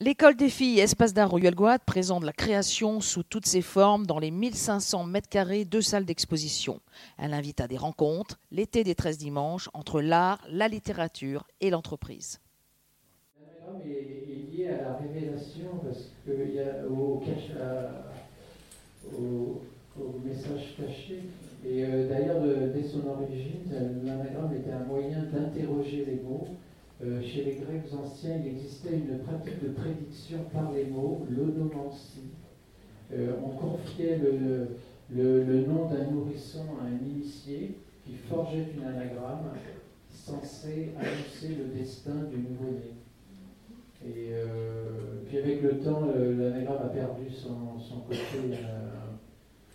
L'école des filles Espace d'art Royal Guad présente la création sous toutes ses formes dans les 1500 mètres carrés de salles d'exposition. Elle invite à des rencontres, l'été des 13 dimanches, entre l'art, la littérature et l'entreprise. L'anagramme est, lié à la révélation parce qu'il y a au, message caché. Et euh, d'ailleurs, dès son origine, l'anagramme était un moyen d'interroger les mots euh, chez les Grecs anciens, il existait une pratique de prédiction par les mots, l'onomancie. Euh, on confiait le, nom d'un nourrisson à un initié qui forgeait une anagramme censée annoncer le destin du nouveau-né. Et euh, puis avec le temps, l'anagramme a perdu son, côté,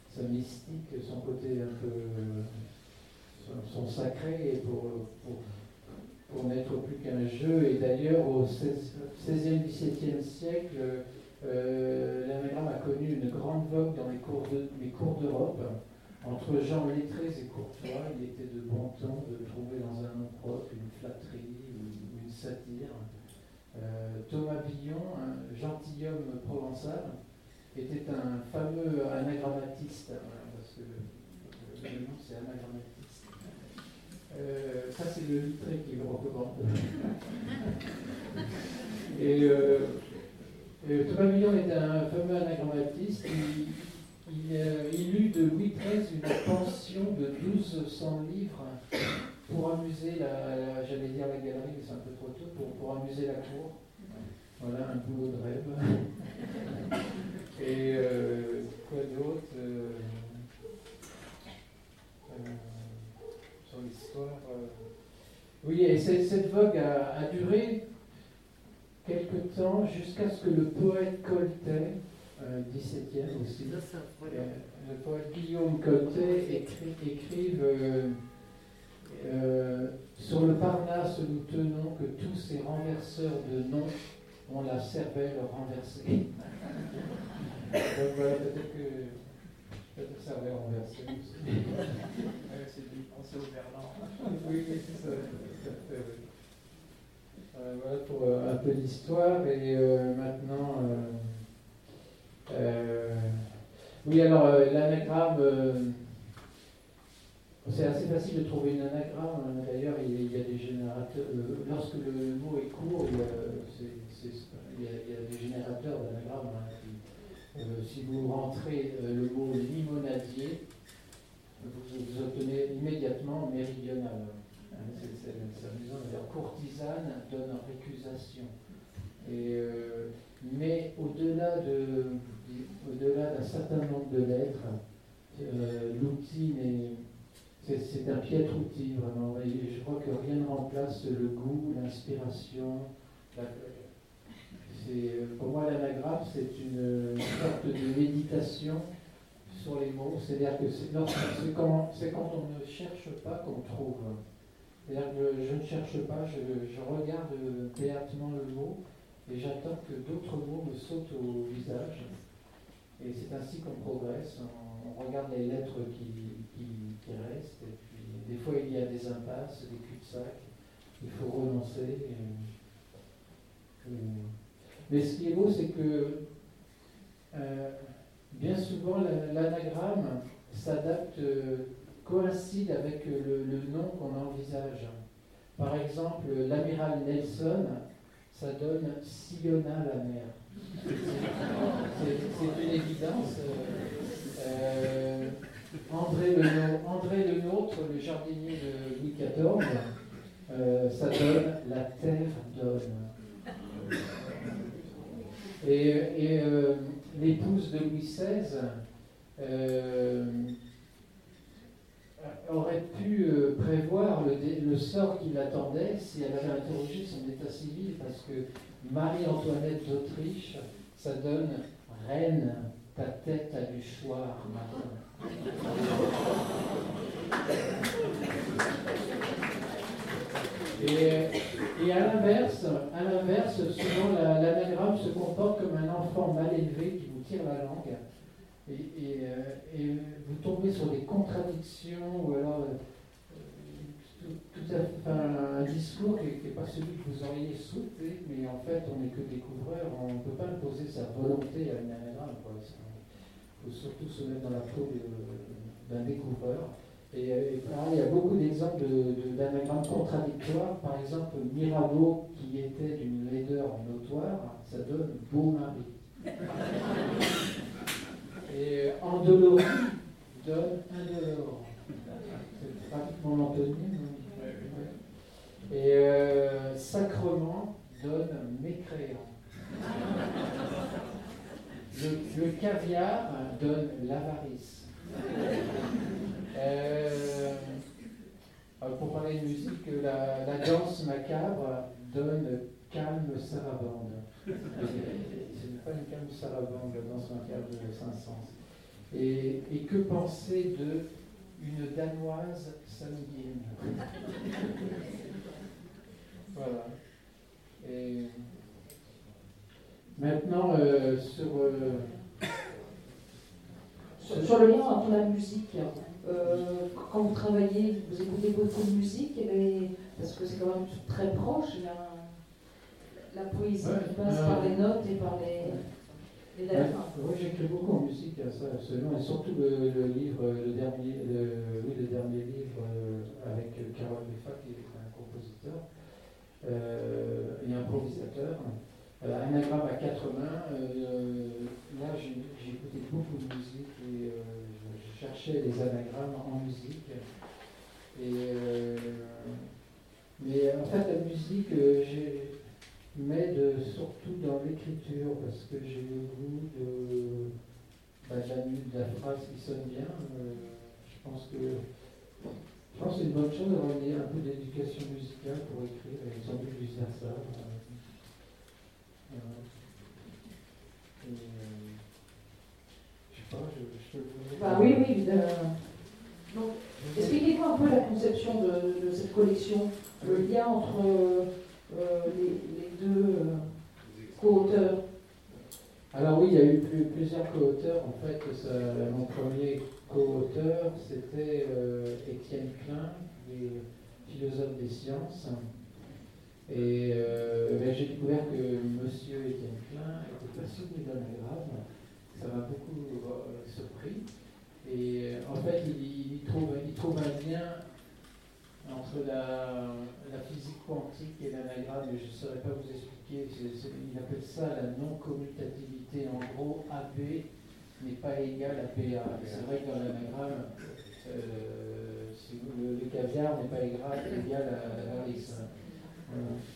sa mystique, son côté un peu, son, sacré, pour n'être plus qu'un jeu. Et d'ailleurs, au XVIe, XVIIe siècle, euh, l'anagramme a connu une grande vogue dans les cours, d'Europe. Entre gens lettrés et courtois, il était de bon ton de trouver dans un nom propre une flatterie ou une satire. Euh, Thomas Billon, un gentilhomme provençal, était un fameux anagrammatiste, parce que le nom c'est anagrammatiste. Euh, ça, c'est le litré qui le recommande. et, euh, Thomas Millon est un fameux anagrammatiste. Il, euh, il, eut de Louis XIII une pension de 1200 livres pour amuser la, j'allais dire la galerie, mais c'est un peu trop tôt, pour, pour amuser la cour. Voilà, un boulot de rêve. Et quoi d'autre euh, oui, et cette vogue a, duré quelque temps jusqu'à ce que le poète Coltet, euh, 17e aussi, euh, le poète Guillaume Coltet écrive euh, Sur le Parnasse, nous tenons que tous ces renverseurs de noms ont la cervelle renversée. Donc voilà, peut-être que peut-être que ça avait renversé aussi. c'est au Berlin. oui, c'est ça. Euh, voilà pour euh, un peu d'histoire. Et euh, maintenant, oui, alors l'anagramme, c'est assez facile de trouver une anagramme. Hein. D'ailleurs, il, y a des générateurs. lorsque le mot est court, il y a, il y a, des générateurs d'anagrammes. Hein, si vous rentrez le mot limonadier, vous, obtenez immédiatement méridional. Hein, c'est amusant, d'ailleurs, courtisane donne récusation. Et, euh, mais au-delà de, au-delà d'un certain nombre de lettres, euh, l'outil c'est, un piètre outil vraiment. je crois que rien ne remplace le goût, l'inspiration. Pour moi, l'anagramme, c'est une sorte de méditation sur les mots, c'est-à-dire que c'est quand, on ne cherche pas qu'on trouve. C'est-à-dire que je ne cherche pas, je, regarde béatement le mot et j'attends que d'autres mots me sautent au visage. Et c'est ainsi qu'on progresse. On, regarde les lettres qui, restent. Et puis, des fois, il y a des impasses, des cul-de-sac. Il faut renoncer. Mais ce qui est beau, c'est que euh, bien souvent l'anagramme s'adapte, euh, coïncide avec le, nom qu'on envisage. Par exemple, l'amiral Nelson, ça donne Sillonna la mer. C'est une évidence. Euh, André, le, André le Nôtre, le jardinier de Louis XIV, euh, ça donne La terre donne. Et, et l'épouse de Louis XVI euh, aurait pu euh, prévoir le, sort qui l'attendait si elle avait interrogé son état civil, parce que Marie-Antoinette d'Autriche, ça donne Reine, ta tête a du choix matin. Et, à l'inverse, à l'inverse, souvent l'anagramme se comporte comme un enfant mal élevé qui vous tire la langue. Et, euh, vous tombez sur des contradictions ou alors euh, tout, à un discours qui n'est pas celui que vous auriez souhaité, mais en fait, on n'est que découvreur, on ne peut pas imposer sa volonté à une anagramme. Il faut surtout se mettre dans la peau d'un découvreur. Et, il y a beaucoup d'exemples d'anagrammes contradictoires. Par exemple, Mirabeau, qui était d'une laideur notoire, ça donne beau mari. Et Andolorie donne indolore. C'est pratiquement l'antonyme. Et euh, sacrement donne mécréant. Le, caviar donne l'avarice. Euh, pour parler de musique, la, la, danse macabre donne calme sarabande. Ce n'est pas une calme sarabande, la danse macabre de Saint-Saëns. Et, et, que penser de une danoise sanguine Voilà. Maintenant, euh, sur, euh, sur, sur, le lien entre la musique, euh, quand vous travaillez, vous écoutez beaucoup de musique, parce que c'est quand même très proche, il y a la poésie qui passe par les notes et par les. oui, j'écris beaucoup en musique, ça, absolument, et surtout le, livre, le dernier, le, oui, le dernier livre avec Carole Beffa, qui est un compositeur euh, et improvisateur. Euh, anagramme à quatre mains. Euh, là, j'ai écouté beaucoup de musique et cherchais des anagrammes en musique. Et, mais en fait, la musique, m'aide surtout dans l'écriture parce que j'ai le goût de, bah, la, phrase qui sonne bien. je pense que je pense c'est une bonne chose d'avoir un peu d'éducation musicale pour écrire, et sans doute vice versa. Euh, euh, je sais pas, bah, Oui, oui. Expliquez-moi un peu la conception de, de, cette collection, le lien entre euh, les, les, deux euh, co-auteurs. Alors oui, il y a eu plusieurs co-auteurs. En fait, ça, mon premier co-auteur, c'était euh, Étienne Klein, philosophe des sciences. Et euh, ben, j'ai découvert que monsieur Étienne Klein était passionné d'anagramme. Ça m'a beaucoup euh, surpris. Et en fait, il, trouve, il trouve un lien entre la, physique quantique et l'anagramme, je ne saurais pas vous expliquer. il appelle ça la non-commutativité. En gros, AB n'est pas égal à PA. C'est vrai que dans l'anagramme, euh, le, caviar n'est pas égal à, RIS.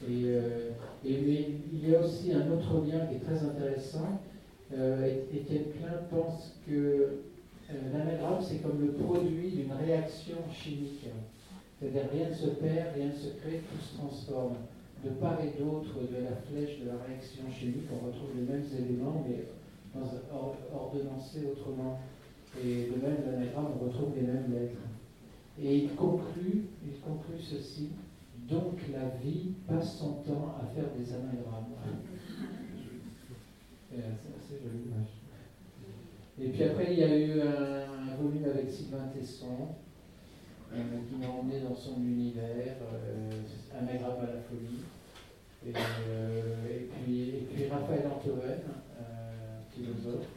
Et, euh, et, mais il y a aussi un autre lien qui est très intéressant. Euh, Étienne Klein pense que euh, l'anagramme, c'est comme le produit d'une réaction chimique. C'est-à-dire rien ne se perd, rien ne se crée, tout se transforme. De part et d'autre de la flèche de la réaction chimique, on retrouve les mêmes éléments, mais ordonnancé autrement. Et de même, l'anagramme, on retrouve les mêmes lettres. Et il conclut, il conclut ceci donc la vie passe son temps à faire des anagrammes. C'est assez joli. Et puis après, il y a eu un, volume avec Sylvain Tesson, euh, qui m'a emmené dans son univers, euh, à la folie. Et, euh, et, puis, et puis Raphaël Antoven, philosophe,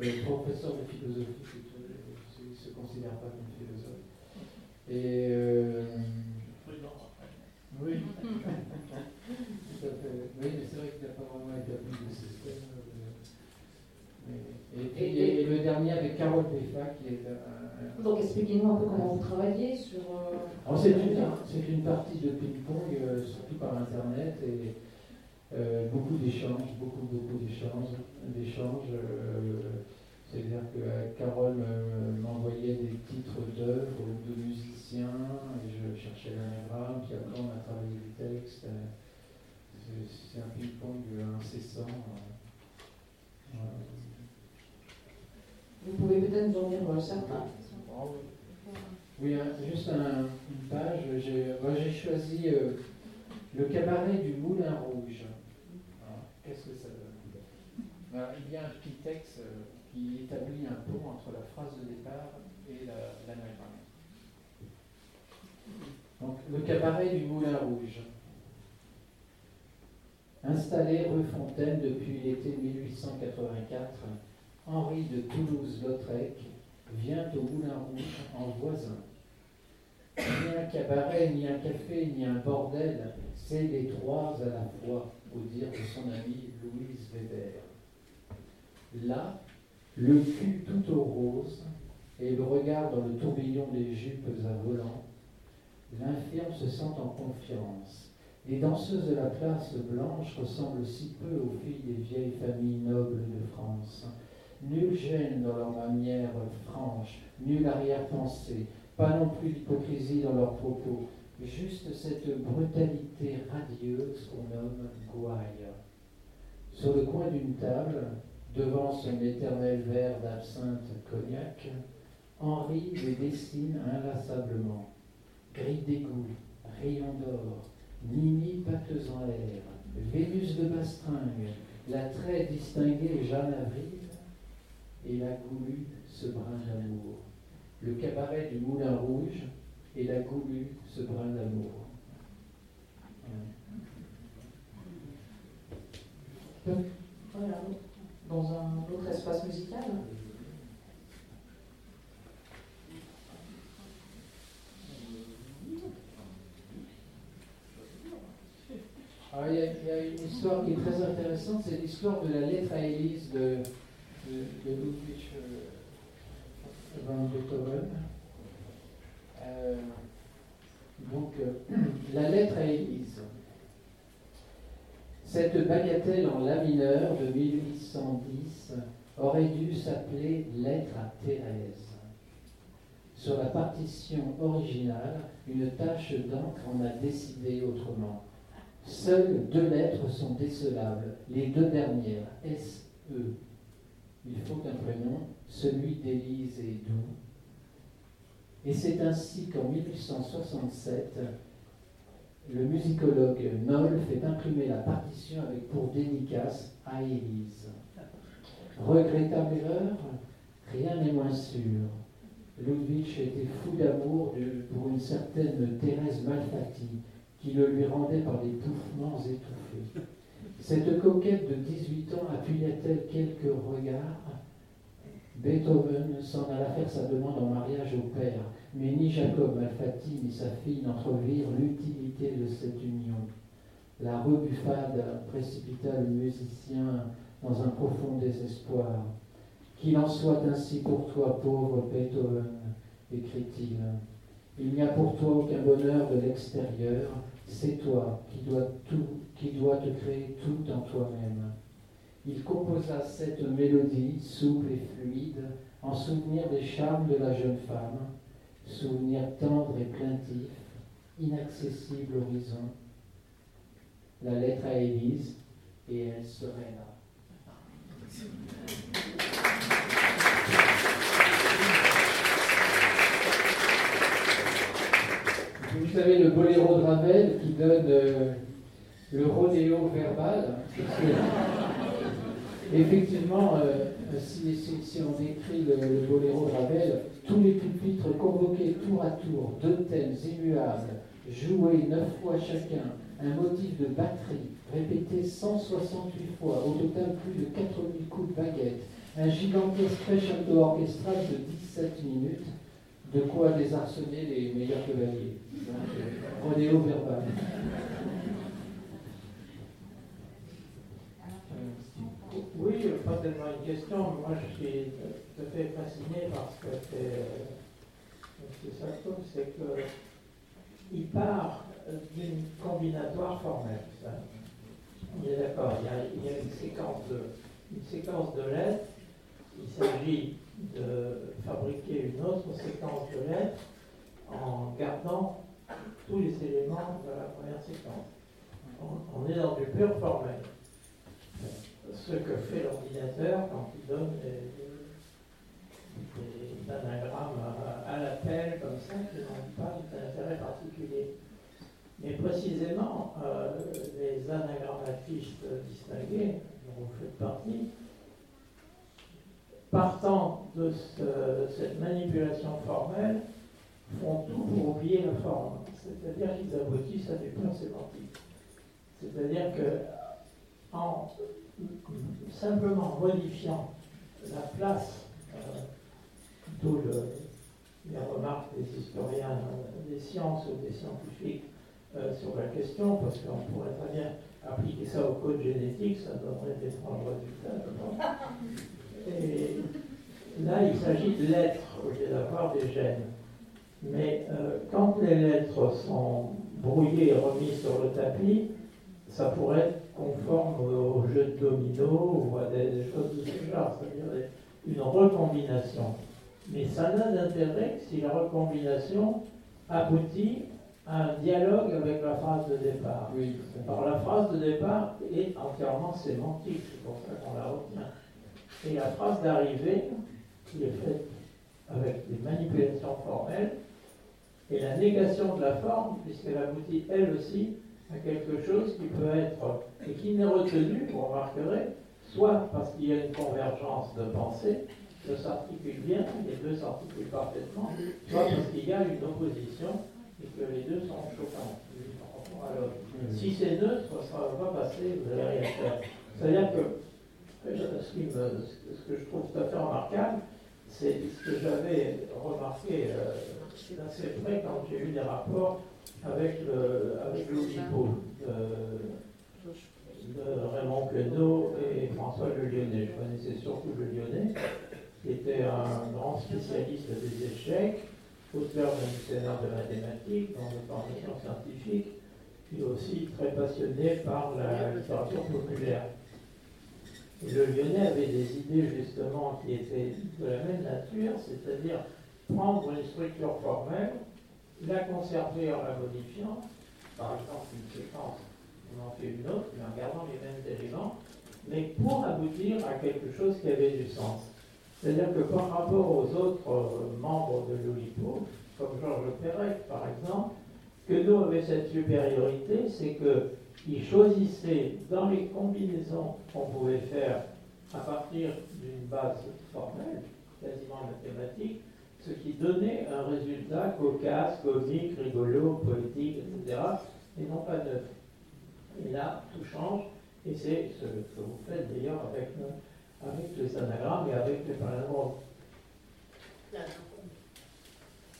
euh, professeur de philosophie, il ne se considère pas comme philosophe. Et. Euh, oui. Tout à fait. Oui, mais c'est vrai qu'il n'a pas vraiment établi de système. Euh, et, le dernier avec Carole Beffa, qui est un. Donc expliquez-nous un peu comment vous travaillez sur. c'est une, une, partie de ping-pong, surtout par Internet. et euh, beaucoup d'échanges, beaucoup, beaucoup d'échanges. d'échanges euh, C'est-à-dire que euh, Carole m'envoyait des titres d'œuvres ou de musiciens, et je cherchais l'anagramme, puis après on a travaillé les textes. C'est un ping-pong incessant. Vous pouvez peut-être nous en dire certains. Oui, juste une page. J'ai choisi le cabaret du Moulin Rouge. Qu'est-ce que ça donne Il y a un petit texte euh, qui établit un pont entre la phrase de départ et l'anagramme. Donc, le cabaret du Moulin Rouge. Installé rue Fontaine depuis l'été 1884, Henri de Toulouse-Lautrec vient au Moulin Rouge en voisin. Ni un cabaret, ni un café, ni un bordel, c'est les trois à la fois, au dire de son amie Louise Weber. Là, le cul tout au rose et le regard dans le tourbillon des jupes à volant, l'infirme se sent en confiance. Les danseuses de la place blanche ressemblent si peu aux filles des vieilles familles nobles de France. Nulle gêne dans leur manière franche, nulle arrière-pensée, pas non plus d'hypocrisie dans leurs propos, juste cette brutalité radieuse qu'on nomme gouaille. Sur le coin d'une table, devant son éternel verre d'absinthe cognac, Henri les dessine inlassablement. Gris d'égout, rayon d'or, Mimi pattes en l'air, Vénus de Bastringue, la très distinguée Jeanne Avril et la goulue ce brin d'amour. Le cabaret du Moulin Rouge et la goulue ce brin d'amour. Voilà, dans un autre espace musical. il, y a, une histoire qui est très intéressante, c'est l'histoire de la lettre à Élise de, de, Ludwig euh, van Beethoven. Euh, donc, euh, la lettre à Élise. Cette bagatelle en la mineur de 1810 aurait dû s'appeler Lettre à Thérèse. Sur la partition originale, une tache d'encre en a décidé autrement. Seules deux lettres sont décelables, les deux dernières, S-E. Il faut un prénom, celui d'Élise et doux. Et c'est ainsi qu'en 1867, le musicologue Noll fait imprimer la partition avec pour dédicace à Élise. Regrettable erreur Rien n'est moins sûr. Ludwig était fou d'amour pour une certaine Thérèse Malfatti, qui le lui rendait par des pouffements étouffés. Cette coquette de 18 ans quelques regards Beethoven s'en alla faire sa demande en mariage au père, mais ni Jacob Malfatti ni sa fille n'entrevirent l'utilité de cette union. La rebuffade précipita le musicien dans un profond désespoir. Qu'il en soit ainsi pour toi, pauvre Beethoven, écrit-il. Il n'y a pour toi aucun bonheur de l'extérieur, c'est toi qui dois, tout, qui dois te créer tout en toi-même. Il composa cette mélodie souple et fluide en souvenir des charmes de la jeune femme, souvenir tendre et plaintif, inaccessible horizon. La lettre à Élise, et elle serait là. Vous savez, le boléro de Ravel qui donne euh, le rodéo verbal. Effectivement, euh, si, on écrit le, boléro de Ravel, tous les pupitres convoqués tour à tour, deux thèmes immuables, joués neuf fois chacun, un motif de batterie, répété 168 fois, au total plus de 4000 coups de baguette, un gigantesque crescendo orchestral de 17 minutes, de quoi désarçonner les meilleurs cavaliers. Rodéo verbal. Oui, pas une question. Moi, je suis tout à fait fasciné par ce que fait M. Sato, c'est qu'il part d'une combinatoire formelle. Il est d'accord, il, y a une séquence de, une séquence de lettres. Il s'agit de fabriquer une autre séquence de lettres en gardant tous les éléments de la première séquence. On, est dans du pur formel. Ce que fait l'ordinateur quand il donne des, anagrammes à, l'appel comme ça, qui n'ont pas d'intérêt particulier. Mais précisément, euh, les anagrammatistes distingués, dont vous faites partie, partant de cette manipulation formelle, font tout pour oublier la forme. C'est-à-dire qu'ils aboutissent à des plans sémantiques. C'est-à-dire que en simplement modifiant la place, euh, d'où les remarques des historiens des sciences ou des scientifiques euh, sur la question, parce qu'on pourrait très bien appliquer ça au code génétique, ça donnerait d'étranges résultats, Et là, il s'agit de lettres au lieu d'avoir des gènes. Mais euh, quand les lettres sont brouillées et remises sur le tapis, ça pourrait être conforme au jeu de domino ou à des, choses de ce genre, c'est-à-dire une recombination. Mais ça n'a d'intérêt que si la recombination aboutit à un dialogue avec la phrase de départ. Oui, Alors la phrase de départ est entièrement sémantique, c'est pour ça qu'on la retient. Et la phrase d'arrivée, qui est faite avec des manipulations formelles, et la négation de la forme, puisqu'elle aboutit elle aussi à quelque chose qui peut être, et qui n'est retenu, vous remarquerez, soit parce qu'il y a une convergence de pensée, de s'articule bien, les deux s'articulent parfaitement, soit parce qu'il y a une opposition et que les deux sont choquants l'autre. Si c'est neutre, ça ne va pas passer, vous n'allez rien faire. C'est-à-dire que euh, ce, ce, que je trouve tout à fait remarquable, c'est ce que j'avais remarqué euh, assez près quand j'ai eu des rapports avec le avec l'Oulipo de, Raymond Queneau et François Le Lyonnais. Je connaissais surtout Le Lyonnais, qui était un grand spécialiste des échecs, auteur d'un dictionnaire de mathématiques, dans de formation scientifique, et aussi très passionné par la littérature populaire. Et le Lyonnais avait des idées justement qui étaient de la même nature, c'est-à-dire prendre une structure formelle la conserver en la modifiant, par exemple une séquence, on en fait une autre, mais en gardant les mêmes éléments, mais pour aboutir à quelque chose qui avait du sens. C'est-à-dire que par rapport aux autres euh, membres de l'OLIPO, comme Georges Perec par exemple, que nous avait cette supériorité, c'est qu'il choisissait dans les combinaisons qu'on pouvait faire à partir d'une base formelle, quasiment mathématique, ce qui donnait un résultat cocasse, comique, rigolo, poétique, etc., et non pas neuf. Et là, tout change, et c'est ce que vous faites d'ailleurs avec, avec les anagrammes et avec les palindromes.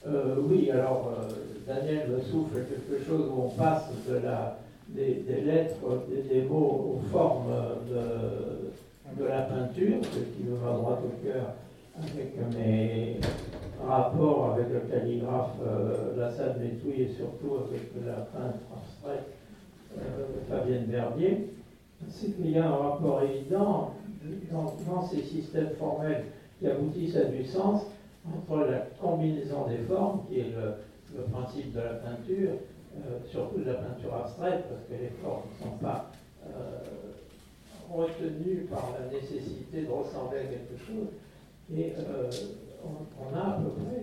Euh, oui, alors euh, Daniel souffle quelque chose où on passe de la, des, lettres, des, mots aux formes de, de la peinture, ce qui me va droit au cœur avec mes rapports avec le calligraphe euh, Lassade Métouille et surtout avec la peintre abstraite euh, Fabienne Verdier, c'est qu'il y a un rapport évident dans, ces systèmes formels qui aboutissent à du sens entre la combinaison des formes, qui est le, principe de la peinture, euh, surtout de la peinture abstraite, parce que les formes ne sont pas retenues par la nécessité de ressembler à quelque chose, et euh, on, a à peu près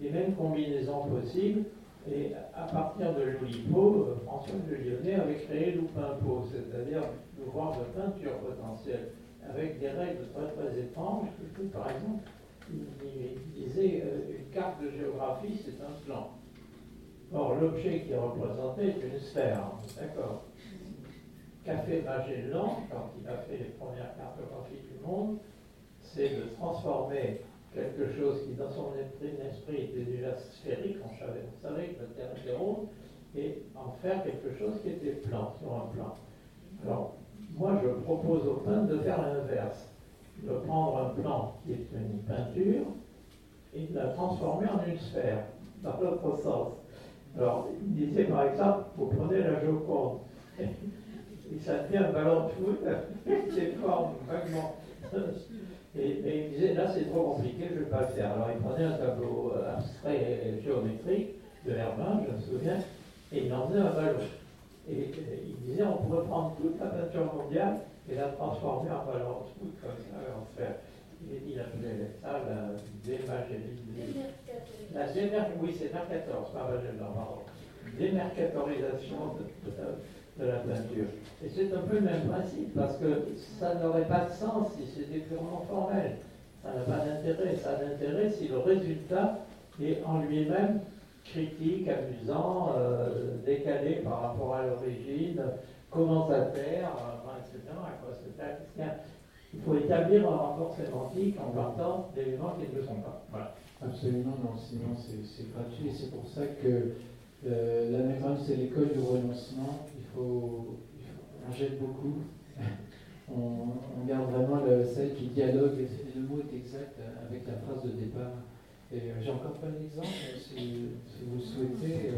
les, mêmes combinaisons possibles. Et à partir de l'Oulipo, euh, François de Lyonnais avait créé l'Oupimpo, c'est-à-dire l'ouvrage de peinture potentielle, avec des règles très très étranges. Par exemple, il, disait euh, une carte de géographie, c'est un plan. Or, l'objet qui est représenté est une sphère, d'accord fait Magellan quand il a fait les premières cartographies du monde c'est de transformer quelque chose qui, dans son esprit, était déjà sphérique, on savait, que la Terre était ronde, et en faire quelque chose qui était plan, sur un plan. Alors, moi, je propose au peintre de faire l'inverse, de prendre un plan qui est une peinture et de la transformer en une sphère, dans l'autre sens. Alors, il disait par exemple, vous prenez la Joconde, et ça devient un ballon de foot, des formes vaguement et, il disait, là c'est trop compliqué, je ne vais pas le faire. Alors il prenait un tableau euh, abstrait et géométrique de Herbin, je me souviens, et il en faisait un ballon. Et, il disait, on pourrait prendre toute la peinture mondiale et la transformer en ballon foot comme ça, en faire. Il, appelait ça la démagélisation. La oui, c'est Mercator, pas Magellan, pardon. Démercatorisation de, de, de la peinture. Et c'est un peu le même principe, parce que ça n'aurait pas de sens si c'était purement formel. Ça n'a pas d'intérêt. Ça a d'intérêt si le résultat est en lui-même critique, amusant, décalé par rapport à l'origine, commentateur, etc. Il faut établir un rapport sémantique en partant d'éléments qui ne le sont pas. Voilà. Absolument, non, sinon c'est gratuit. Et c'est pour ça que euh, l'anagramme, c'est l'école du renoncement. Il faut, on jette beaucoup. on, garde vraiment le, celle qui dialogue, et le mot est exact avec la phrase de départ. Et euh, j'ai encore pas d'exemple, si, si, vous souhaitez.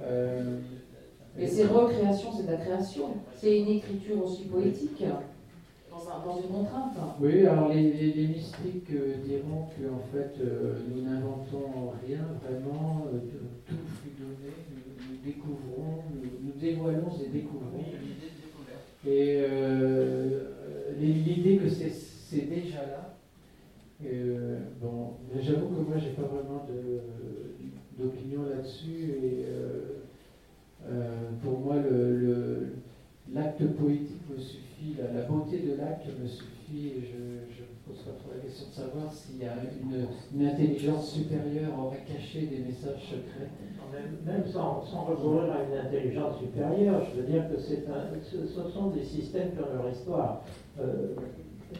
Euh, mais c'est recréation, c'est de la création. C'est une écriture aussi poétique dans, une contrainte. Oui, alors les, mystiques euh, diront que en fait euh, nous n'inventons rien vraiment, euh, tout fut donné, nous, découvrons, nous, dévoilons et découvrons. Et l'idée que c'est déjà là. bon, j'avoue que moi j'ai pas vraiment d'opinion là-dessus et pour moi l'acte poétique me suffit la, beauté de l'acte me suffit et je, je pose la question de savoir s'il y a une, intelligence supérieure aurait caché des messages secrets. Même, sans, recourir à une intelligence supérieure, je veux dire que ce, sont des systèmes ont leur histoire. Euh,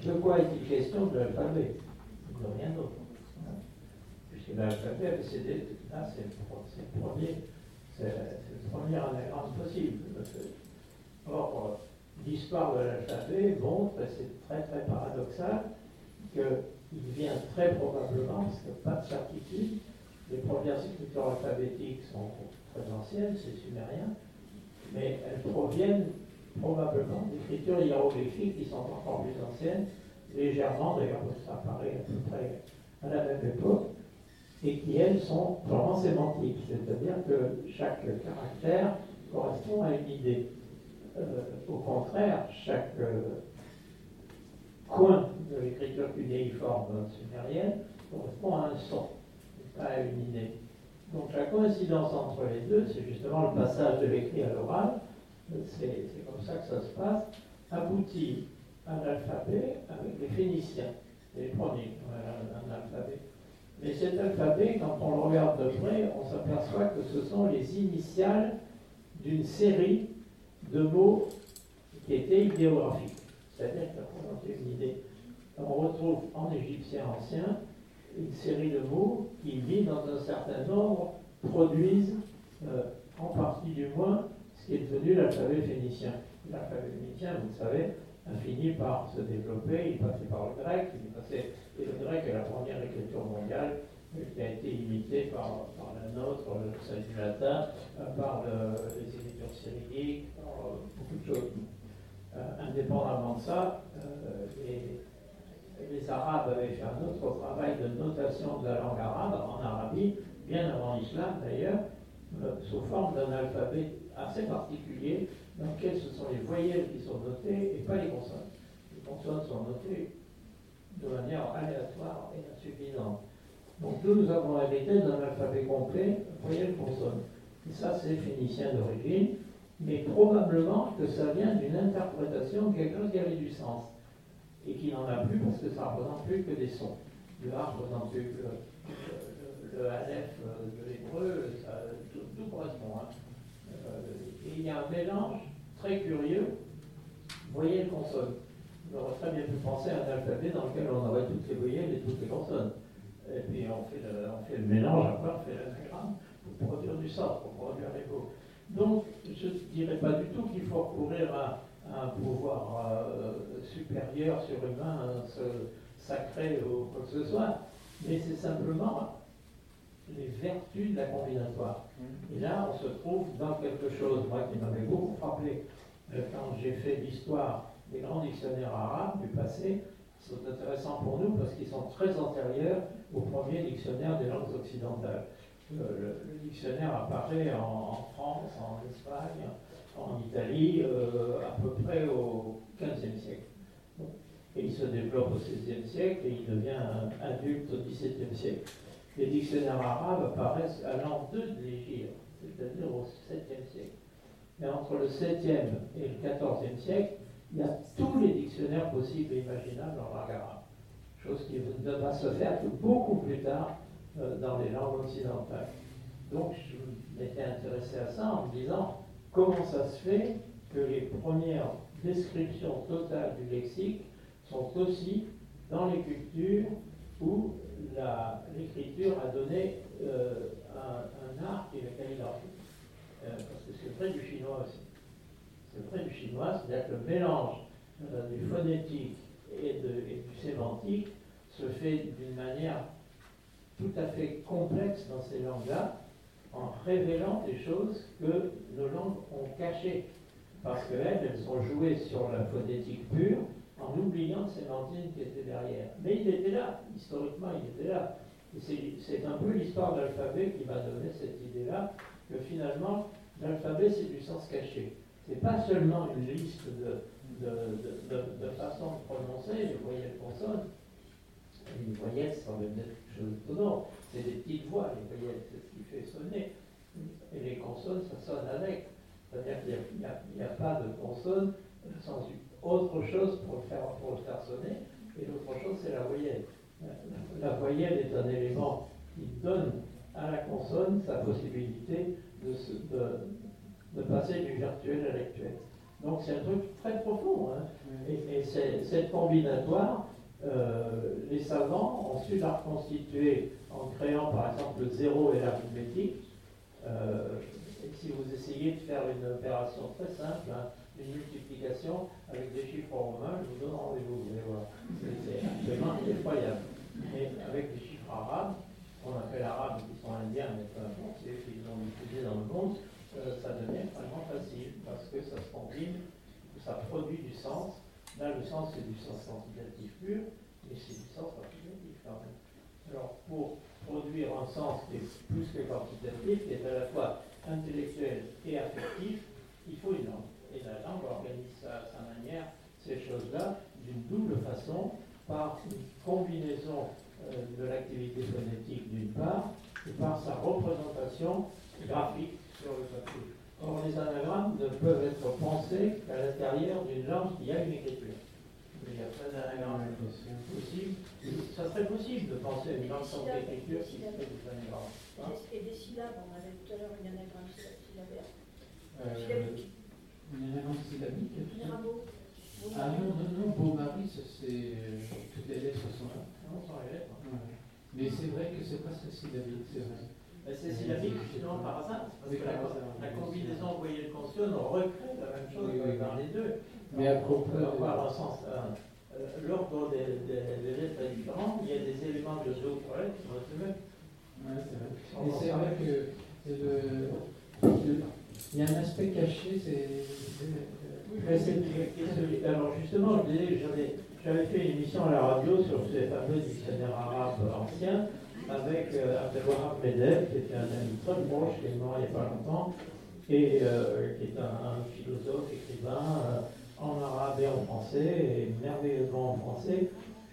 de quoi est-il question de l'alphabet? De rien d'autre. Puisque l'alphabet, c'est là, c'est le, premier, c'est le premier anagramme possible. Or, l'histoire de l'alphabet montre, c'est très très paradoxal, qu'il vient très probablement, parce qu'il n'y a pas de certitude, les premières écritures alphabétiques sont très anciennes, c'est sumérien, mais elles proviennent probablement d'écritures hiéroglyphiques qui sont encore plus anciennes, légèrement d'ailleurs, ça apparaît à peu près à la même époque, et qui elles sont vraiment sémantiques, c'est-à-dire que chaque caractère correspond à une idée. Euh, au contraire, chaque euh, coin de l'écriture cunéiforme sumérienne correspond à un son, pas à une idée. Donc la coïncidence entre les deux, c'est justement le passage de l'écrit à l'oral, c'est comme ça que ça se passe, aboutit à l'alphabet avec les Phéniciens, les premiers un, alphabet. Mais cet alphabet, quand on le regarde de près, on s'aperçoit que ce sont les initiales d'une série de mots qui étaient idéographiques, c'est-à-dire qui représentaient une idée. On retrouve en égyptien ancien une série de mots qui, dit dans un certain nombre, produisent euh, en partie du moins ce qui est devenu l'alphabet phénicien. L'alphabet phénicien, vous le savez, a fini par se développer, il passait par le grec, il passait, et le grec est la première écriture mondiale euh, qui a été imitée par, par la nôtre, celle du latin, euh, par les écritures cyrilliques, beaucoup de choses. Euh, indépendamment de ça, euh, les, Arabes avaient fait un autre travail de notation de la langue arabe en Arabie, bien avant l'islam d'ailleurs, euh, sous forme d'un alphabet assez particulier dans lequel ce sont les voyelles qui sont notées et pas les consonnes. Les consonnes sont notées de manière aléatoire et insuffisante. Donc nous, nous avons l'héritage d'un alphabet complet, voyelle-consonne. Et ça, c'est phénicien d'origine mais probablement que ça vient d'une interprétation de quelque chose qui avait du sens et qui n'en a plus parce que ça ne représente plus que des sons. Le A représente plus que le, le, Aleph de l'hébreu, tout, correspond. Hein. Euh, et il y a un mélange très curieux, voyelle consonne. On aurait très bien pu penser à un alphabet dans lequel on aurait toutes les voyelles et toutes les consonnes. Et puis on fait le, le mélange, après on fait l'anagramme pour produire du sens, pour produire mots. Donc, je ne dirais pas du tout qu'il faut recourir à, un pouvoir euh, supérieur, surhumain, sacré ou quoi que ce soit, mais c'est simplement les vertus de la combinatoire. Mm. Et là, on se trouve dans quelque chose, moi qui m'avait beaucoup frappé euh, quand j'ai fait l'histoire des grands dictionnaires arabes du passé, sont intéressants pour nous parce qu'ils sont très antérieurs aux premiers dictionnaires des langues occidentales le, dictionnaire apparaît en, France, en Espagne, en Italie, euh, à peu près au XVe siècle. Et il se développe au XVIe siècle et il devient adulte au XVIIe siècle. Les dictionnaires arabes apparaissent à l'an 2 de l'Égypte, c'est-à-dire au VIIe siècle. Mais entre le 7e et le 14e siècle, il y a tous les dictionnaires possibles et imaginables en langue arabe. Chose qui va se faire beaucoup plus tard euh, dans les langues occidentales. Donc je m'étais intéressé à ça en me disant comment ça se fait que les premières descriptions totales du lexique sont aussi dans les cultures où l'écriture a donné euh, un, art qui est la calligraphie. Euh, parce que c'est vrai du chinois aussi. C'est vrai du chinois, c'est-à-dire que le mélange euh, du phonétique et, du sémantique se fait d'une manière tout à fait complexe dans ces langues-là, en révélant des choses que nos langues ont cachées. Parce qu'elles, elles sont jouées sur la phonétique pure, en oubliant le sémantique qui était derrière. Mais il était là, historiquement, il était là. c'est un peu l'histoire de l'alphabet qui m'a donné cette idée-là, que finalement, l'alphabet, c'est du sens caché. C'est pas seulement une liste de, de, de, façons de prononcer les voyelles consonnes. Les voyelles, quelque chose d'étonnant. C'est des petites voix, les voyelles, c'est ce qui fait sonner. Et les consonnes, ça sonne avec. C'est-à-dire qu'il n'y a, a, pas de consonne sans autre chose pour le faire, pour le faire sonner. Et l'autre chose, c'est la voyelle. La, voyelle est un élément qui donne à la consonne sa possibilité de, de, de passer du virtuel à l'actuel. Donc c'est un truc très profond. Hein. Et, cette combinatoire, euh, les savants ont su la reconstituer en créant par exemple le zéro et l'arithmétique. Euh, si vous essayez de faire une opération très simple, hein, une multiplication avec des chiffres romains, je vous donne rendez-vous, vous allez voir. C'est absolument incroyable. Et avec des chiffres arabes, qu'on appelle arabes, qui sont indiens, mais peu importe, c'est eux qui les ont diffusés dans le monde, euh, ça devient vraiment facile parce que ça se combine, ça produit du sens. Là, le sens, c'est du sens quantitatif pur, mais c'est du sens quantitatif quand même. Alors, pour produire un sens qui est plus que quantitatif, qui est à la fois intellectuel et affectif, il faut une langue. Et la langue organise sa, sa manière, ces choses-là, d'une double façon, par une combinaison euh, de l'activité phonétique d'une part, et par sa représentation graphique sur le papier. Or, les anagrammes ne peuvent être pensés qu'à l'intérieur d'une langue qui a une écriture. Il y a plein d'anagrammes possibles. Ça serait possible de penser à une langue sans écriture qui fait des anagrammes. Hein et des syllabes, on avait tout à l'heure une anagramme syllabaire. Euh, une anagramme syllabique Mirabeau. Ah non, non, non, Beau-Marie, c'est euh, toutes les lettres sont là. Non, sans les lettres. Mais c'est vrai que c'est presque syllabique, c'est vrai. C'est syllabique justement par hasard, parce que la, combinaison voyelle consonne recrée la même chose dans les deux. Mais à propos. On peut avoir un sens. Euh, l'ordre des, lettres est différent, il y a des éléments de deux lettres qui vont être mêmes. Oui, c'est vrai. Et c'est vrai que le, il y a un aspect caché, c'est. Alors justement, j'avais fait une émission à la radio sur ces fameux dictionnaires arabes anciens avec euh, Abdelwahab Medel, qui était un ami très proche, qui est mort il n'y a pas longtemps, et euh, qui est un, philosophe, écrivain euh, en arabe et en français, et merveilleusement en français,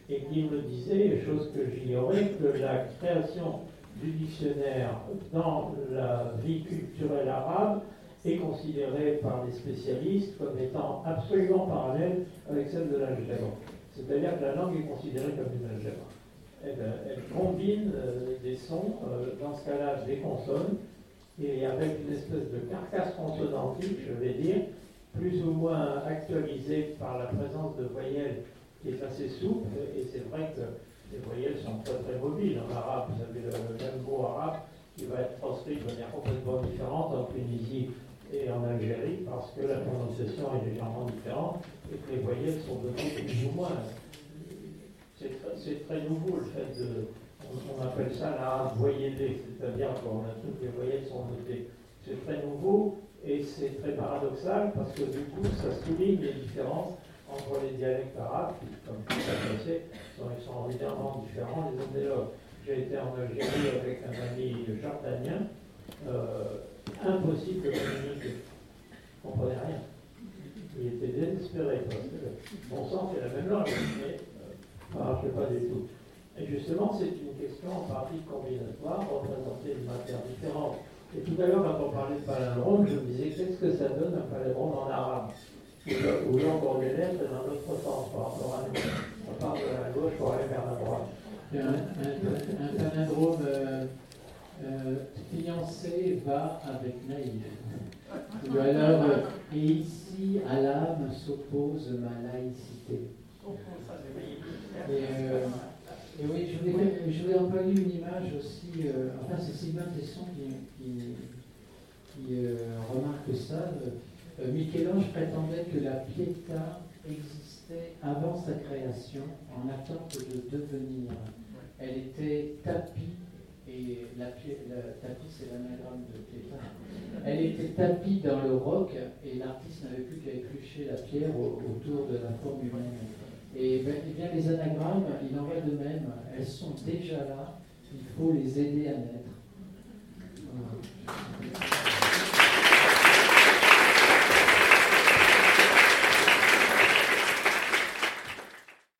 et qui me disait, chose que j'ignorais, que la création du dictionnaire dans la vie culturelle arabe est considérée par les spécialistes comme étant absolument parallèle avec celle de l'algèbre. C'est-à-dire que la langue est considérée comme une algèbre elle, combine euh, des sons, euh, dans ce cas-là des consonnes, et avec une espèce de carcasse consonantique, je vais dire, plus ou moins actualisée par la présence de voyelles qui est assez souple, et c'est vrai que les voyelles sont très très mobiles. En arabe, vous avez le, même mot arabe qui va être transcrit de manière complètement différente en Tunisie et en Algérie, parce que la prononciation est légèrement différente et que les voyelles sont dotées plus ou moins c'est très nouveau le fait de. On, appelle ça la voyellée, c'est-à-dire qu'on a toutes les voyelles sont notées. C'est très nouveau et c'est très paradoxal parce que du coup, ça souligne les différences entre les dialectes arabes, qui, comme tout le sait, sont, sont évidemment différents les uns des autres. J'ai été en Algérie avec un ami jordanien, euh, impossible de communiquer. Il ne comprenait rien. Il était désespéré parce que bon sang, c'est la même langue, ne marchait pas du tout. Et justement, c'est une question en partie combinatoire, représenter une matière différente. Et tout à l'heure, quand on parlait de palindrome, je me disais qu'est-ce que ça donne un palindrome en arabe? Où l'ordre des lettres dans l'autre sens par rapport à nous. On part de la gauche pour aller vers la droite. Un, un, un palindrome euh, euh, fiancé va avec naïf. Ou alors, euh, et ici, à l'âme s'oppose ma laïcité. Et, euh, et oui, je voulais, employer une image aussi, euh, enfin c'est Sylvain Tesson qui, euh, remarque ça. Michel-Ange prétendait que la pietà existait avant sa création, en attente de devenir. Elle était tapis, et la, tapis c'est l'anagramme de pietà. Elle était tapis dans le roc, et l'artiste n'avait plus qu'à éplucher la pierre autour de la forme humaine. Et, ben, eh bien, les anagrammes, il en va de même. Elles sont déjà là. Il faut les aider à naître.